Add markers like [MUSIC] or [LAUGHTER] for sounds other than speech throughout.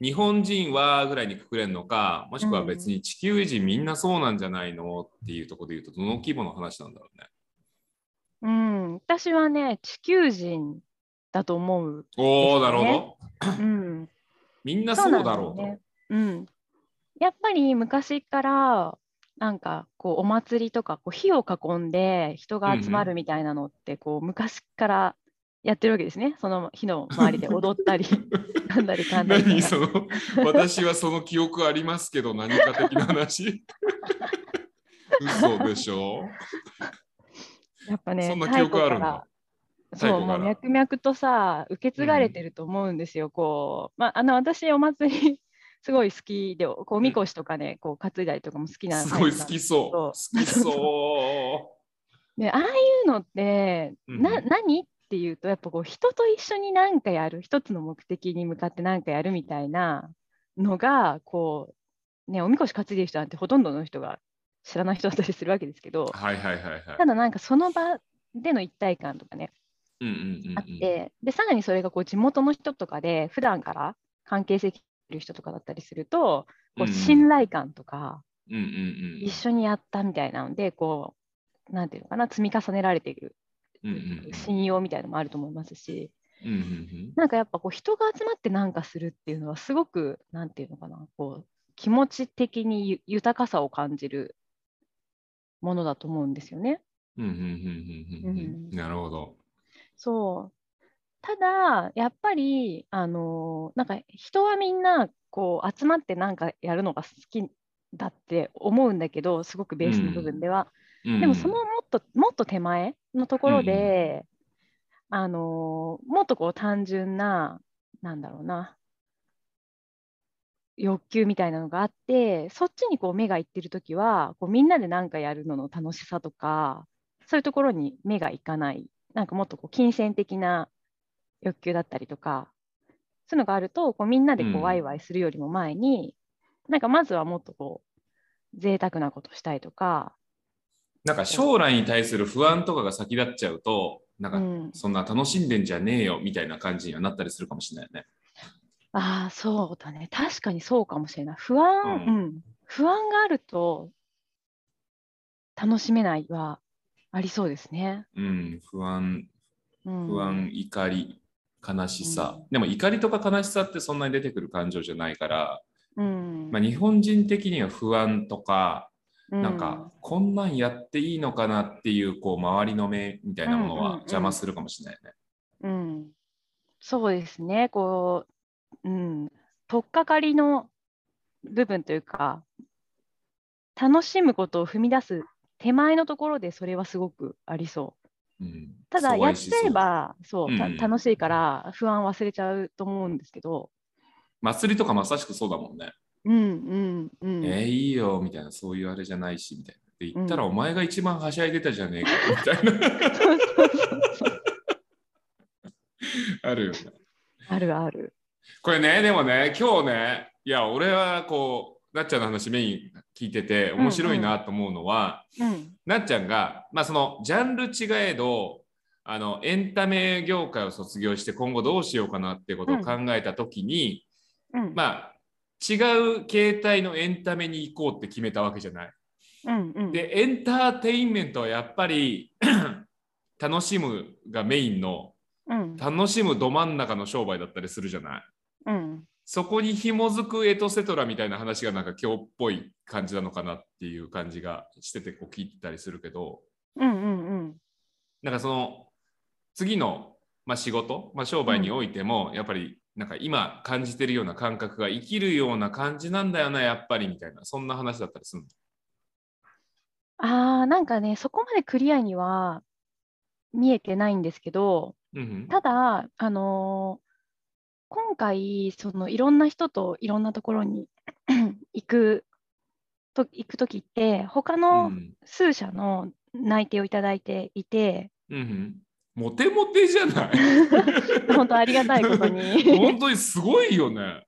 日本人はぐらいにくくれるのか、もしくは別に地球人みんなそうなんじゃないのっていうところで言うと、どの規模の話なんだろうね。うん、私はね、地球人だと思う。おお、なるほど。うん、みんなそうだろうと。うん。やっぱり昔から、なんかこうお祭りとかこう火を囲んで人が集まるみたいなのってこう昔からやってるわけですね。その火の周りで踊ったり、[LAUGHS] なんだりかんだり何その私はその記憶ありますけど何か的な話？[LAUGHS] 嘘でしょ？やっぱね、そんな記憶あるんそう、もう脈々とさ、受け継がれてると思うんですよ。こう、まあ、あの、私、お祭りすごい好きで、こう、おみこしとかね、こう、担いだりとかも好きなすごい好きそう。好そう。きそ [LAUGHS] で、ああいうのって、うんな、何？っていうと、やっぱこう、人と一緒に何かやる、一つの目的に向かって何かやるみたいなのが、こう、ね、おみこし担いでる人なんてほとんどの人が知らない人だったりするわけですけどう。、はいはいはいはい。ただなんかその場での一体感とかね、うんうんうんうんあって、で、さらにそれがこう地元の人とかで、普段から関係性いる人とかだったりすると、こう信頼感とか、うんうんうん一緒にやったみたいなので、こう、なんていうのかな、積み重ねられている信用みたいなのもあると思いますし、うんうんうんなんかやっぱこう人が集まってなんかするっていうのは、すごく、なんていうのかな、こう、気持ち的にゆ豊かさを感じるものだと思うんですよね。うんうんうんうんうんうんなるほど。そう。ただ、やっぱり、あのなんか人はみんなこう集まってなんかやるのが好きだって思うんだけど、すごくベースの部分では。ででもそのもっともっと手前のところで、あのもっとこう単純な、なんだろうな、欲求みたいなのがあって、そっちにこう目がいってるときは、こうみんなで何かやるのの楽しさとか、そういうところに目がいかない、なんかもっとこう金銭的な欲求だったりとか、そういうのがあると、こうみんなでこうん。うワイワイするよりも前に、なんかまずはもっとこう贅沢なことしたいとか、なんか将来に対する不安とかが先立っちゃうと、なんかうんそんな楽しんでんじゃねえよみたいな感じにはなったりするかもしれないよね。ああ、そうだね。確かにそうかもしれない。不安、ううん。不安があると楽しめないはありそうですね。うん、不安、うん、不安、怒り、悲しさ、うんでも怒りとか悲しさってそんなに出てくる感情じゃないから、うん。まあ、日本人的には不安とか、うなんか、こんなんやっていいのかなっていうこう周りの目みたいなものうんうんうんは邪魔するかもしれないね。うん、そうですね。こう、うん。取っかかりの部分というか、楽しむことを踏み出す手前のところでそれはすごくありそう。うん、ただ、阻やっちゃえば、そう、楽しいから不安忘れちゃうと思うんですけど、祭りとかまさしくそうだもんね。うんうんうん。えー、いいよみたいな、そういうあれじゃないしみたいな。で言ったら、うんお前が一番はしゃいでたじゃねえか [LAUGHS] みたいな。[LAUGHS] あるよね。あるある。これね、でもね、今日ね、いや、俺はこう、なっちゃんの話メイン聞いてて面白いなと思うのは、うんなっちゃんが、まあそのジャンル違えど、あの、エンタメ業界を卒業して今後どうしようかなってことを考えたときに、うんまあ、違う形態のエンタメに行こうって決めたわけじゃない。うんうん。で、エンターテインメントはやっぱり [CLEARS THROAT] 楽しむがメインのうん。楽しむど真ん中の商売だったりするじゃない。うん。そこに紐づくエトセトラみたいな話がなんか今日っぽい感じなのかなっていう感じがしててこう聞いてたりするけど、うんうんうん。なんかその次の、まあ、仕事、まあ、商売においてもやっぱりなんか今感じてるような感覚が生きるような感じなんだよなやっぱりみたいなそんな話だったりするの？ああ、なんかね、そこまでクリアには見えてないんですけど、うんうん。ただ、あのー今回、そのいろんな人といろんなところに [CLEARS THROAT] 行くと行くときって、他うのん。数社の内定をいただいていて、うんうん、モテモテじゃない？[LAUGHS] 本当ありがたいことに。[LAUGHS] 本当にすごいよね。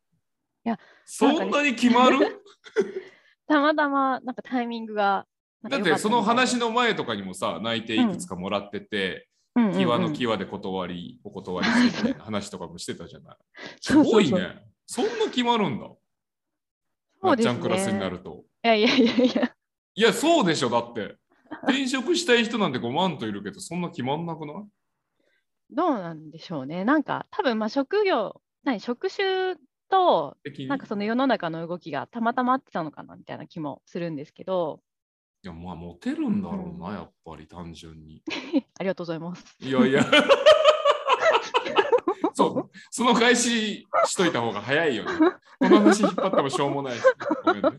いやそんなに決まる？[LAUGHS] たまたまなんかタイミングがだってその話の、の前とかにもさ内定いくつかもらってて、際の際で断りお断りしてみたいな話とかもしてたじゃない？すごいね。そんな決まるんだ。そうですねまっちゃんクラスになると。いやいやいやいや、いや、そうでしょ、だって。転職したい人なんて5万といるけど、そんな決まんなくない？どうなんでしょうね。なんか多分まあ職業、何職種となんかその世の中の動きがたまたま合ってたのかなみたいな気もするんですけど、いや、まあ、モテるんだろうな、うんやっぱり単純に。[LAUGHS] ありがとうございます。いやいや。[LAUGHS] そう、その返ししといた方が早いよね。この話引っ張ってもしょうもないし。ごめんね。[LAUGHS]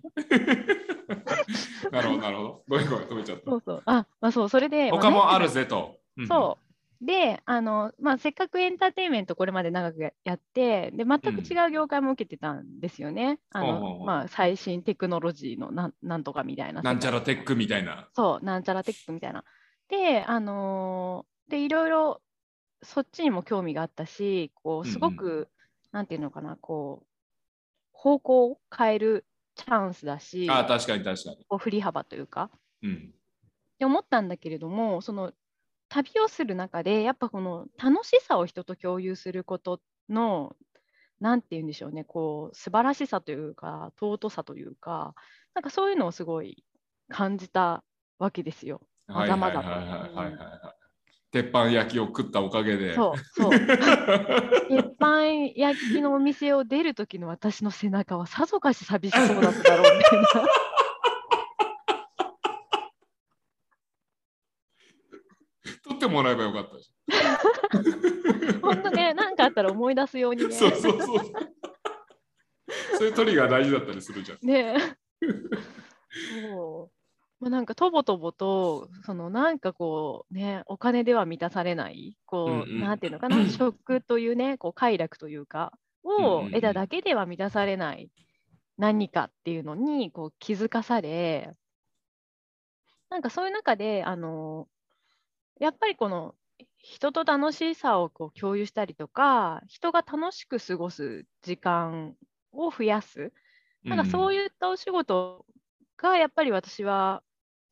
なるほど、なるほど。ごめんごめん、止めちゃったそ。うそう。あ、まあそう、それで。他もあるぜ。ぜと。うんそう。で、あの、まあ、せっかくエンターテインメントこれまで長くややって、で、全く違う業界も受けてたんですよね。あのまあ、最新テクノロジーのなんなんとかみたいな。なんちゃらテックみたいな。そう、なんちゃらテックみたいな。で、あのーで、いろいろそっちにも興味があったし、こう、すごく、なんていうのかな、こう、方向を変えるチャンスだし、ああ、確かに確かに。こう振り幅というか、うん。って思ったんだけれども、その旅をする中で、やっぱこの楽しさを人と共有することの、なんて言うんでしょうね、こう素晴らしさというか、尊さというか、なんかそういうのをすごい感じたわけですよ。まざまざとはいはいはい。鉄板焼きを食ったおかげで。そうそう。[LAUGHS] 鉄板焼きのお店を出る時の私の背中はさぞかし寂しそうだっただろうみたいな。ってもらえばよかったじ [LAUGHS] 本当ね、なんかあったら思い出すようにゃん。ね。そうそうそう。そういうトリガー大事だったりするじゃん。ねえ。そう。まあ、なんかとぼとぼと、そのなんかこうね、お金では満たされない、こう、うんうんなんていうのかな、[LAUGHS] 食というね、こう快楽というか、を得ただけでは満たされない何かっていうのにこう気づかされ、なんかそういう中で、あの、やっぱりこの人と楽しさをこう共有したりとか、人が楽しく過ごす時間を増やす。なんかそういいったお仕事がやっぱり私は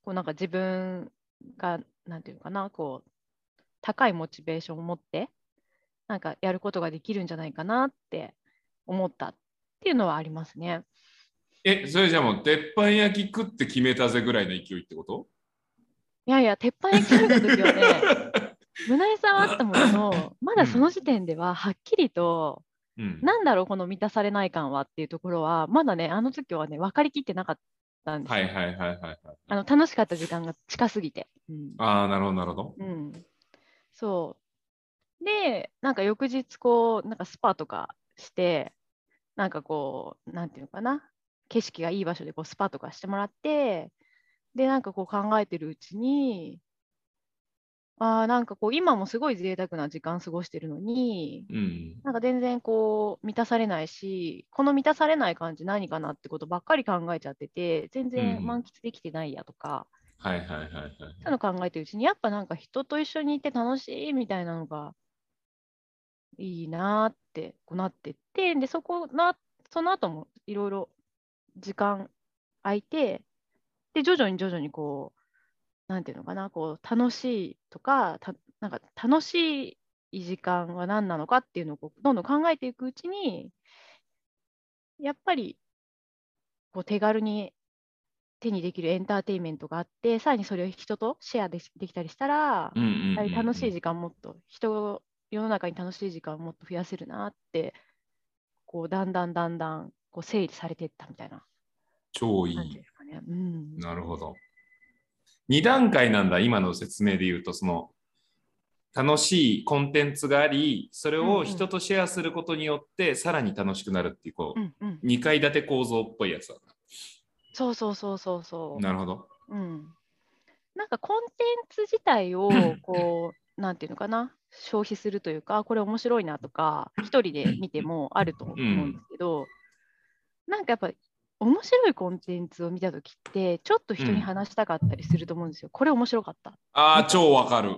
こうなんか自分がなんていうのかなこう高いモチベーションを持ってなんかやることができるんじゃないかなって思ったっていうのはありますね。え、それじゃあもう、鉄板焼き食って決めたぜぐらいの勢いってこと？いやいや鉄板焼き食べた時はね [LAUGHS] 胸板はあったもののまだその時点でははっきりと、うん。なんだろうこの満たされない感はっていうところはまだねあの時はね分かりきってなかったんですよ。はいはいはいはいはい。あの楽しかった時間が近すぎて。うんああ、なるほどなるほど。うん、そう。で、なんか翌日、こう、なんかスパとかして、なんかこう、なんていうのかな、景色がいい場所でこうスパとかしてもらって、で、なんかこう考えてるうちに、ああ、なんかこう、今もすごい贅沢な時間過ごしてるのに、うん。なんか全然こう、満たされないし、この満たされない感じ何かなってことばっかり考えちゃってて、全然うん満喫できてないやとか、はいはいはいはい。そういうの考えてるうちに、やっぱなんか人と一緒にいて楽しいみたいなのがいいなーってこうなってって、で、そこな、その後もいろいろ時間空いて、で、徐々に徐々にこう、なんていうのかな、こう、楽しいとか、たなんか楽しい時間は何なのかっていうのをこうどんどん考えていくうちに、やっぱりこう手軽に手にできるエンターテインメントがあって、さらにそれを人とシェアできできたりしたら、うんうんうんうんやはり楽しい時間もっと、人、世の中に楽しい時間をもっと増やせるなって、こう、だんだんだんだんこう整理されていったみたいな。超いいね。うん。なるほど。2段階なんだ、今の説明で言うと、その、楽しいコンテンツがあり、それを人とシェアすることによって、さらに楽しくなるっていう、こう、うんうん、2階建て構造っぽいやつだそうそうそうそうそう。なるほど。うん。なんかコンテンツ自体を、[LAUGHS] こう、なんていうのかな、消費するというか、これ面白いなとか、一人で見てもあると思うんですけど、なんかやっぱ面白いコンテンツを見たときって、ちょっと人に話したかったりすると思うんですよ。これ面白かった。ああ、超わかる。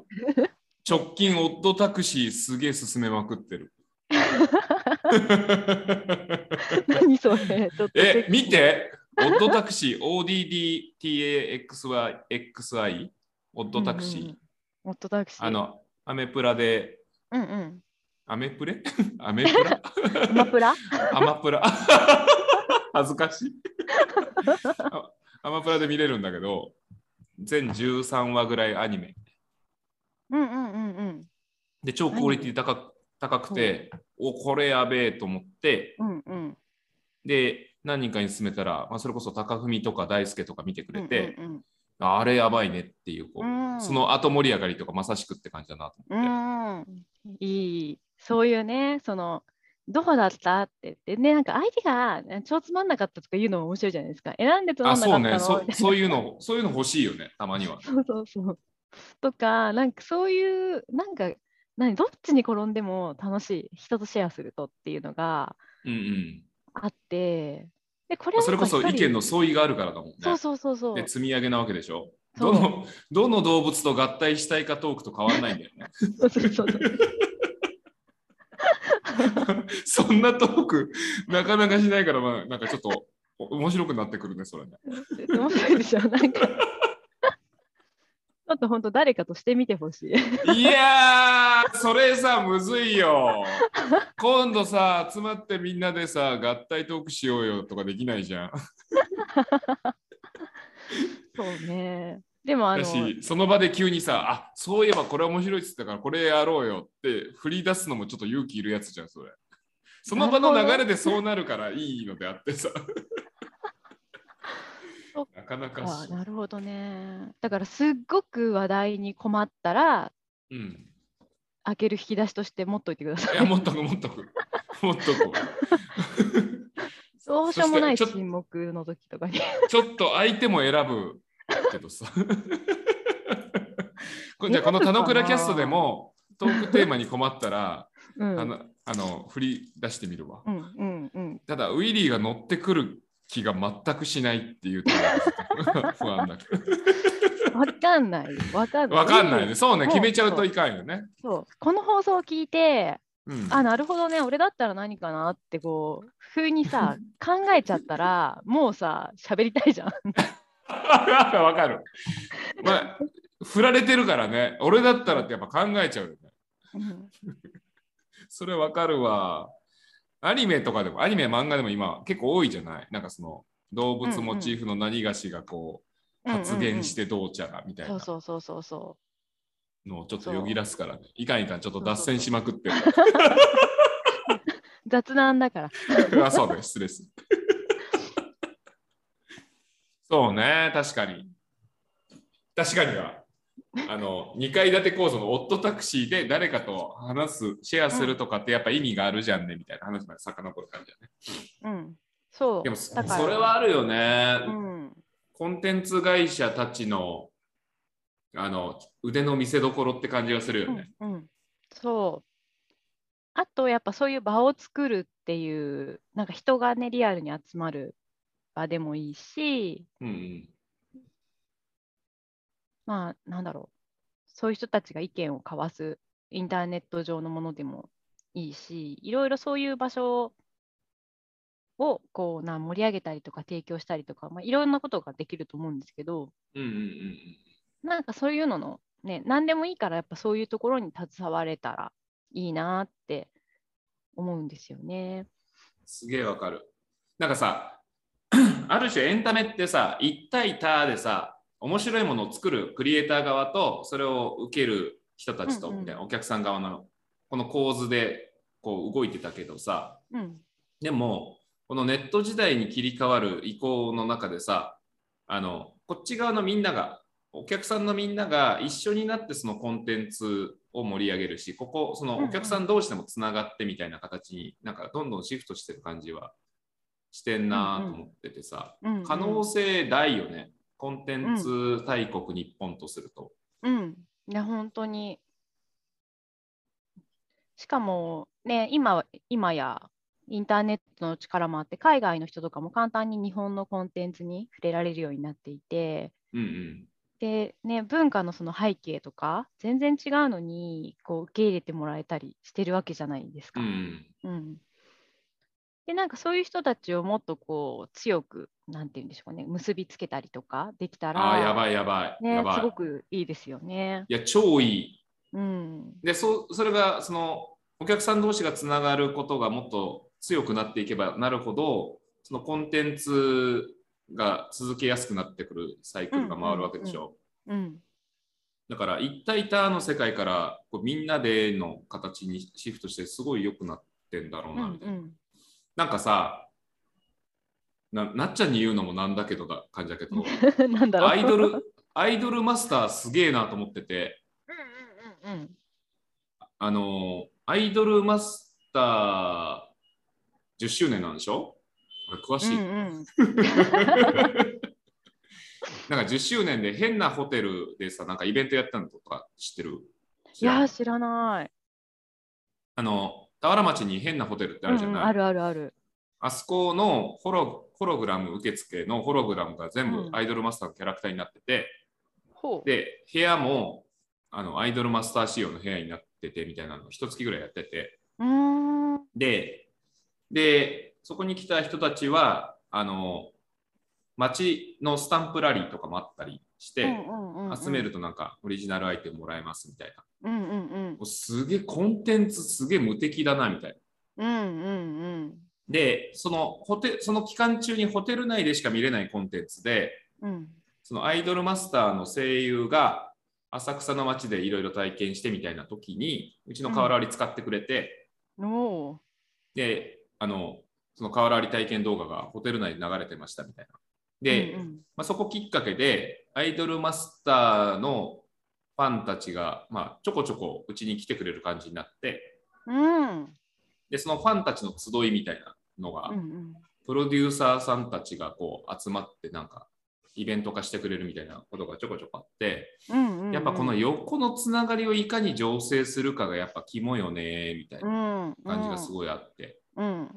直近、オットタクシーすげえ進めまくってる。[LAUGHS] 何それ？え、見てオットタクシー、ODDTAXY、オットタクシー。うんうんうんオットタクシー。あ、の、アメプラで、うんうん。アメプレ？[LAUGHS] アメプラ？アマプラ？アマプラ恥ずかしいあアマプラで見れるんだけど、全13話ぐらいアニメ。うんうんうんうん。で、超クオリティ高く高くて、お、これやべえと思って、うんうん。で、何人かに勧めたら、まあ、それこそ高文とか大輔とか見てくれて、うんうんあれやばいねっていうこう、うんその後盛り上がりとかまさしくって感じだなとう思って。ん、うんいい。そういうね、その、どうだった？って言ってね、なんか相手がえ超つまんなかったとか言うのも面白いじゃないですか。選んでつまあ、んなかったの？そうねそそういうの、そういうの欲しいよね、たまには。[LAUGHS] そうそうそう。とか、なんかそういう、なんか、何、どっちに転んでも楽しい、人とシェアするとっていうのがうんうん。あって、で、これまあそれこそ意見の相違があるからだもんね。そうそうそうそう。で、積み上げなわけでしょ？どのどの動物と合体したいかトークと変わらないんだよね。[LAUGHS] そうそうそうそう。[LAUGHS] そんなトーク、なかなかしないから、まあ、なんかちょっとお面白くなってくるね、それね。面白いでしょ、なんか。ちょっと本当誰かとしてみてほしい。いやー、それさ、むずいよ。今度さ、集まってみんなでさ、合体トークしようよとかできないじゃん。[LAUGHS] そうね。でもあの、その場で急にさ、あそういえばこれ面白いっつったから、これやろうよって振り出すのもちょっと勇気いるやつじゃん、それ。[LAUGHS] その場の流れでそうなるからいいのであってさ。[LAUGHS] なかなかなるほどね。だからすっごく話題に困ったら、うん。開ける引き出しとして持っといてください。いや、もっとく、もっとく。[LAUGHS] もっとこどうしようもない沈黙の時とかに。う。ちょっと相手も選ぶけどさ。[LAUGHS] じゃあこの田之倉キャストでもトークテーマに困ったら、うんあのあの振り出してみるわ。うんうんうん。ただ、ウィリーが乗ってくる気が全くしないっていうところが不安だけど。わかんない。わかんない。わかんないね。そうね、決めちゃうといかんよね。そうこの放送を聞いて、うん、あ、なるほどね、俺だったら何かなってこう、風にさ、[LAUGHS] 考えちゃったら、もうさ、喋りたいじゃん。[LAUGHS] わかる。まあ、振られてるからね、俺だったらってやっぱ考えちゃうよね。うんそれわかるわ。アニメとかでも、アニメ、漫画でも今結構多いじゃない？なんかその動物モチーフの何がしがこう発言してどうちゃらみたいなそうそうそうそうそのをちょっとよぎらすからね。いかんいかん、ちょっと脱線しまくってる。う。[LAUGHS] 雑談だから。[LAUGHS] あそうだよ、失礼する。そうね、確かに。確かには。あの [LAUGHS] 2階建て構造のオットタクシーで誰かと話す、シェアするとかってやっぱ意味があるじゃんねみたいな話まで遡る感じだね。うん。そう。でもそれはあるよね、うん。コンテンツ会社たちのあの腕の見せ所って感じがするよね。うんうん、そう。あと、やっぱそういう場を作るっていう、なんか人がね、リアルに集まる場でもいいし、うんうんまあ、なんだろう。そういう人たちが意見を交わすインターネット上のものでもいいし、いろいろそういう場所をこうな盛り上げたりとか提供したりとか、まあ、いろんなことができると思うんですけど、うんうんうんうんなんかそういうのの、ね、何でもいいから、やっぱそういうところに携われたらいいなって思うんですよね。すげえわかる。なんかさ、ある種エンタメってさ、一対他でさ、面白いものを作るクリエイター側と、それを受ける人たちと、みたいなお客さん側の。この構図でこう動いてたけどさ、うん。でも、このネット時代に切り替わる移行の中でさ、あの、こっち側のみんなが、お客さんのみんなが一緒になってそのコンテンツを盛り上げるし、ここ、そのお客さん同士でもつながってみたいな形になんかどんどんシフトしてる感じはしてんなと思っててさ、うんうん可能性大よね。コンテンツ大国日本とすると。うん。いや、本当に。しかも、ね、今、今や、インターネットの力もあって海外の人とかも簡単に日本のコンテンツに触れられるようになっていて、うんうん。でね、文化のその背景とか全然違うのにこう受け入れてもらえたりしてるわけじゃないですか。うんうんでなんかそういう人たちをもっとこう強くなんて言うんでしょうかね結びつけたりとかできたらああ、やばいやばい。ねやばい。すごくいいですよね。いや、超いい。うんで、そそれが、その、お客さん同士がつながることがもっと強くなっていけばなるほど、そのコンテンツが続けやすくなってくるサイクルが回るわけでしょ。うんだから、一体多の世界からこうみんなでの形にシフトして、すごい良くなってんだろううんな、みたいな。うんなんかさな、なっちゃんに言うのもなんだけどだ感じだけど。[LAUGHS] アイドル、アイドルマスターすげえなと思ってて、うんうんうんうんあの、アイドルマスター10周年なんでしょ？俺詳しい。うんうんなんか10周年で変なホテルでさ、なんかイベントやったのとか知ってる？いや知らない。あの、田原町に変なホテルってあるじゃない、うんうんあるあるある。あそこのホロホログラム受付のホログラムが全部うんアイドルマスターのキャラクターになってて、ほう。で、部屋もあのアイドルマスター仕様の部屋になっててみたいなのを一月ぐらいやってて。で、で、そこに来た人たちは、あの、街のスタンプラリーとかもあったりして、うんうんうんうん。集めるとなんかオリジナルアイテムもらえますみたいな。うんうんうん。すげえコンテンツすげえ無敵だなみたいな。うんうんうん。で、そのホテその期間中にホテル内でしか見れないコンテンツで、うん。そのアイドルマスターの声優が浅草の街でいろいろ体験してみたいな時に、うちの河原割り使ってくれて、おー。で、あの、その河原割り体験動画がホテル内で流れてましたみたいな。で、うんうん。まあ、そこきっかけで、アイドルマスターのファンたちが、まあ、ちょこちょこうちに来てくれる感じになって、うん。で、そのファンたちの集いみたいなのが、うんうん。プロデューサーさんたちがこう集まって、なんか、イベント化してくれるみたいなことがちょこちょこあって、うんうんやっぱこの横のつながりをいかに醸成するかがやっぱ肝よね、みたいな感じがすごいあって、うん。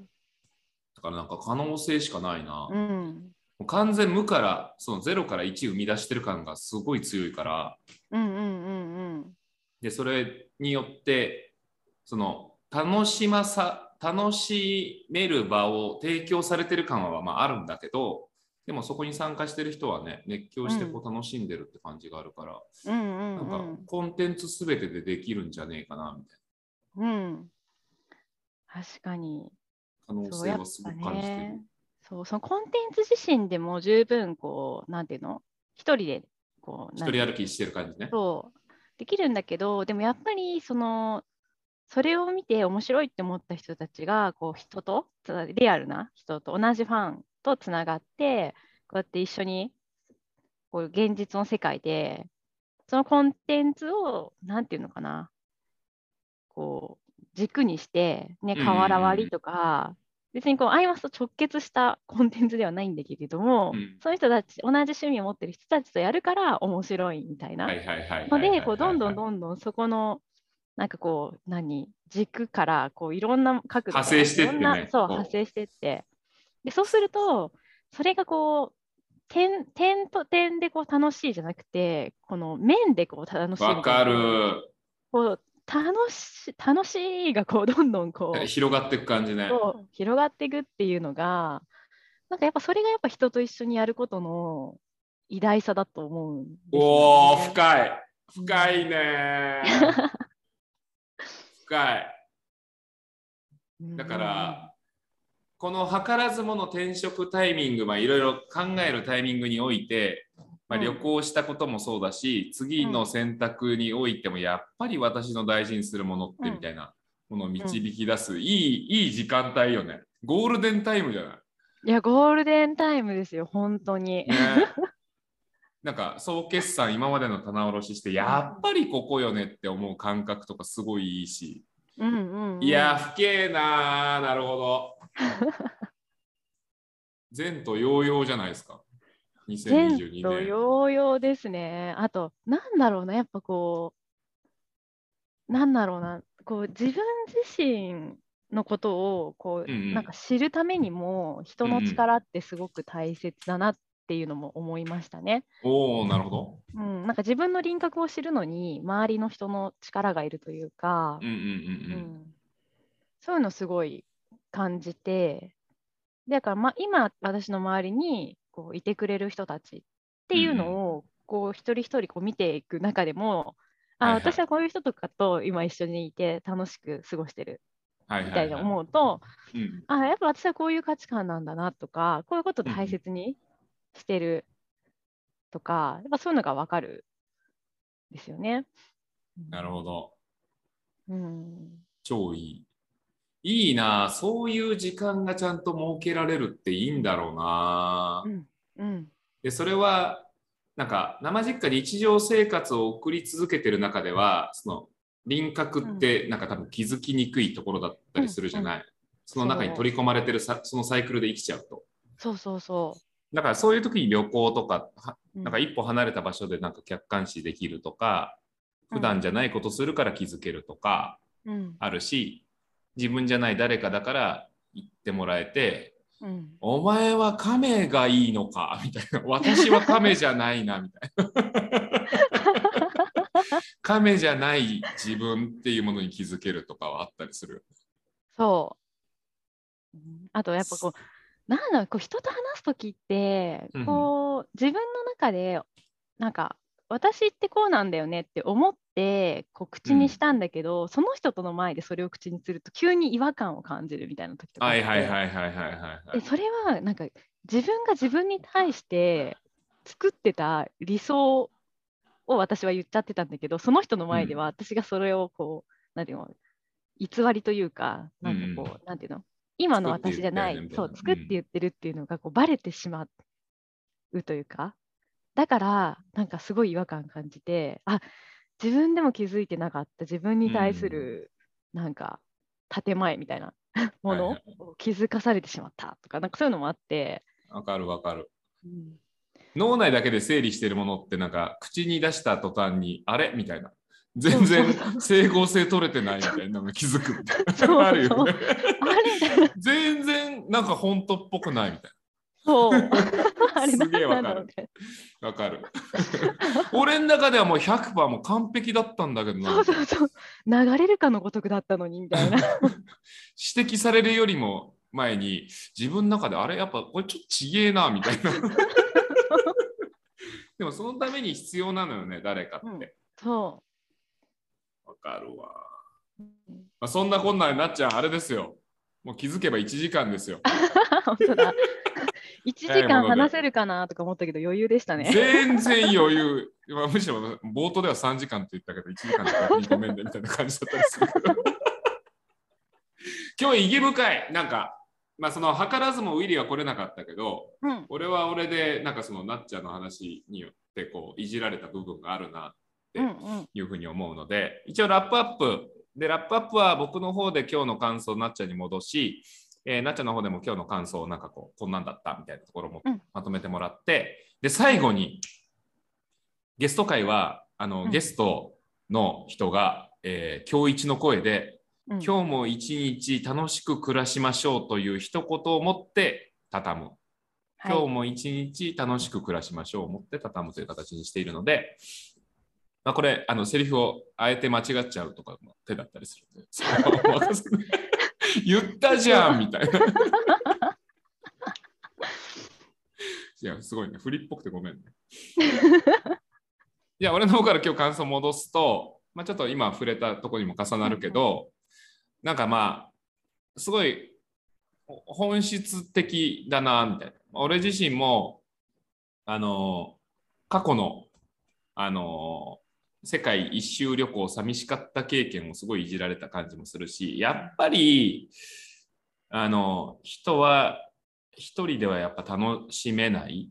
だからなんか可能性しかないな。うん完全無から、その0から1生み出してる感がすごい強いから、うんうんうんで、それによって、その楽しまさ、楽しめる場を提供されてる感はまああるんだけど、でもそこに参加してる人はね、熱狂してこう楽しんでるって感じがあるから、うん。うんなんかうん。コンテンツすべてでできるんじゃねえかなみたいうん。確かに。な可能性はすごぱく感じてる。ねそうそのコンテンツ自身でも十分こうなんていうの？一人でこう一人歩きしてる感じね。そう。できるんだけどでもやっぱりそのそれを見て面白いって思った人たちがこう人とつリアルな人と同じファンとつながってこうやって一緒にこう現実の世界でそのコンテンツをなんていうのかなこう軸にしてね瓦割りとか別にこうアイマスと直結した [LAUGHS] コンテンツではないんだけれども、うんそういう人たち同じ趣味を持ってる人たちとやるから面白いみたいな。はいはいはいはいはいの。で、こうどんどんどんどんそこの、なんかこう、何、軸からこういろんな角度派生してってねそう、派生してって。で、そうすると、それがこう、点点と点でこう楽しいじゃなくて、この面でこう楽しい。わかる。こう楽し楽しいがこうどんどんこう広がっていく感じね。広がっていくっていうのが、なんかやっぱそれがやっぱ人と一緒にやることの偉大さだと思うねおお、深い。深いね。深い。だから、この図らずもの転職タイミング、まあ、いろいろ考えるタイミングにおいて、まあ、うん旅行したこともそうだし、次の選択においてもやっぱり私の大事にするものってみたいなものを導き出す、いいいい時間帯よね。ゴールデンタイムじゃない？いや、ゴールデンタイムですよ、本当に。ね、[LAUGHS] なんか総決算今までの棚卸ししてやっぱりここよねって思う感覚とかすごいいいし、うんうん、うん。いやー、不敬なー、なるほど。[LAUGHS] 前途洋々じゃないですか。前2022途年。洋々ですね。あと、なんだろうな、やっぱこう、なんだろうな、こう自分自身のことをこう、うんうんなんか知るためにも人の力ってすごく大切だなっていうのも思いましたね。おおなるほど。うん、なんか自分の輪郭を知るのに周りの人の力がいるというか、うんうんうんううん。んそういうのすごい感じてだからまあ今私の周りにこういてくれる人たちっていうのをこう一人一人こう見ていく中でも、あはいはい私はこういう人とかと今一緒にいて楽しく過ごしてるはいみたいなはいはい。思うと、うんあやっぱ私はこういう価値観なんだなとかこういうこと大切にしてるとか、やっぱそういうのが分かるんですよね。なるほど。うん超いい。いいな。そういう時間がちゃんと設けられるっていいんだろうな、うん。うん。で、それは、なんか、生実家日常生活を送り続けてる中では、その輪郭ってなんか多分気づきにくいところだったりするじゃない？その中に取り込まれてるさそのサイクルで生きちゃうと。そうそうそだからそういう時に旅行とか、なんか一歩離れた場所でなんか客観視できるとか、普段じゃないことするから気づけるとかうん。あるし、自分じゃない誰かだから言ってもらえて、うんお前は亀がいいのか？[LAUGHS] みたいな。私は亀じゃないなみたいな。[LAUGHS] 亀じゃない自分っていうものに気づけるとかはあったりする。そう。うんあとやっぱこう、なんだろう、こう人と話すときってうんうん、こう、自分の中で、なんか、私ってこうなんだよねって思って、こう口にしたんだけど、その人との前でそれを口にすると、急に違和感を感じるみたいな時とか。はいはいはいはいはいはい、それはなんか自分が自分に対して作ってた理想を私は言っちゃってたんだけどその人の前では私がそれをこう、なんていうの偽りというかなんかこう、なんていうの今の私じゃないそう作って言ってるっていうのがこうバレてしまうというか。だからなんかすごい違和感感じてあ自分でも気づいてなかった。自分に対するなんか建前みたいな [LAUGHS] ものを気づかされてしまったとかなんかそういうのもあって、わかるわかる。うん。脳内だけで整理してるものってなんか口に出した途端にあれ？みたいな。全然整合性取れてないみたいなのが気づくみたいなあるよ [LAUGHS] 全然なんか本当っぽくないみたいそう。あ [LAUGHS] れすげえわかる。わかる。[LAUGHS] 俺の中ではもう100%もう完璧だったんだけどな。そうそうそう。流れるかのごとくだったのにみたいな。[LAUGHS] 指摘されるよりも前に自分の中であれ？やっぱこれちょっとちげえなみたいな。でもそのために必要なのよね誰かうん。ってそわかるわ。うまあ、そんなこんなになっちゃうあれですよ。もう気づけば1時間ですよ。本当だ1時間話せるかなとか思ったけど余裕でしたね全然余裕。まあ、むしろ冒頭では3時間って言ったけど、1時間で逆にごめんねみたいな感じだったりするけど。今日意義深い。なんか、まあその図らずもウィリーは来れなかったけど、うん俺は俺でなんかそのなっちゃんの話によってこういじられた部分があるなうんうんいうふうに思うので、一応ラップアップ。で、ラップアップは僕の方で今日の感想をなっちゃんに戻し、えーなっちゃんの方でも今日の感想をなんかこう、こんなんだったみたいなところもうん。まとめてもらって、で、最後に、ゲスト会は、あの、うん。ゲストの人が、えー今日一の声で、うん。今日も一日楽しく暮らしましょうという一言を持って畳む。はい。今日も一日楽しく暮らしましょうを持って畳むという形にしているので、まあ、これ、あの、セリフをあえて間違っちゃうとかの手だったりするので [LAUGHS] [LAUGHS] 言ったじゃんみたいな。いや、すごいね。振りっぽくてごめんね。いや、俺の方から今日感想戻すと、まあ、ちょっと今触れたとこにも重なるけど、なんかまあ、すごい本質的だな、みたいな。俺自身も、あの、過去の、あの、世界一周旅行寂しかった経験をすごいいじられた感じもするし、やっぱり、あの、人は一人ではやっぱ楽しめない。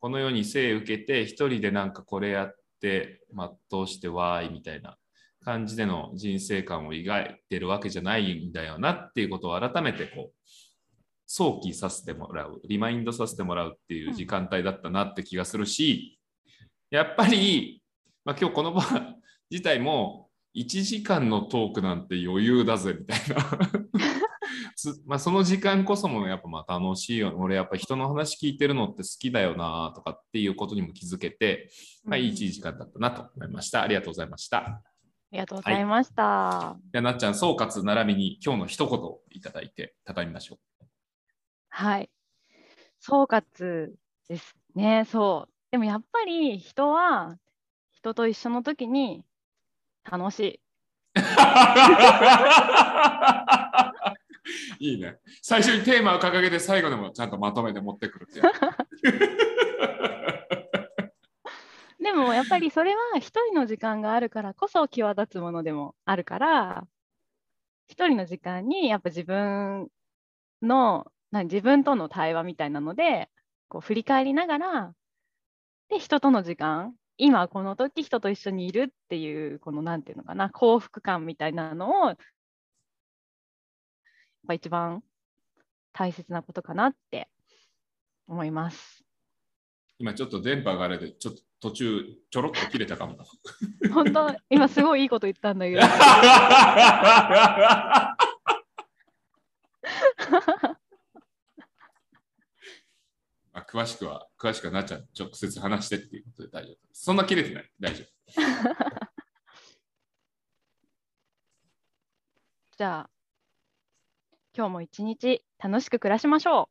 この世に生受けて一人でなんかこれやって全うしてわーいみたいな感じでの人生観を描いてるわけじゃないんだよなっていうことを改めてこう想起させてもらうリマインドさせてもらうっていう時間帯だったなって気がするしやっぱり、まあ、今日この場 [LAUGHS] 自体も1時間のトークなんて余裕だぜみたいな [LAUGHS] つまあ、その時間こそもやっぱまあ楽しいよ俺やっぱ人の話聞いてるのって好きだよなとかっていうことにも気づけて、まあ、いい1時間だったなと思いました。ありがとうございました。ありがとうございました。じゃあなっちゃん総括並びに今日の一言いただいて畳みましょう。はい。総括ですね。そう。でもやっぱり人は人と一緒の時に楽しい。[LAUGHS] いいね。最初にテーマを掲げて最後でもちゃんとまとめて持ってくるって。[LAUGHS] でもやっぱりそれは一人の時間があるからこそ際立つものでもあるから、一人の時間にやっぱ自分の、な自分との対話みたいなので、こう振り返りながら、で、人との時間、今この時人と一緒にいるっていう、このなんていうのかな、幸福感みたいなのを、やっぱ一番大切なことかなって思います。今ちょっと電波があれで、ちょっと途中ちょろっと切れたかもな。本当、今すごいいいこと言ったんだけど。[LAUGHS] まあ、詳しくは、詳しくはなっちゃん直接話してっていうことで大丈夫です。そんな切れてない。大丈夫。[LAUGHS] じゃあ、今日も一日楽しく暮らしましょ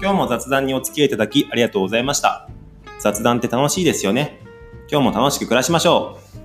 今日も雑談にお付き合いいただきありがとうございました。雑談って楽しいですよね。今日も楽しく暮らしましょう。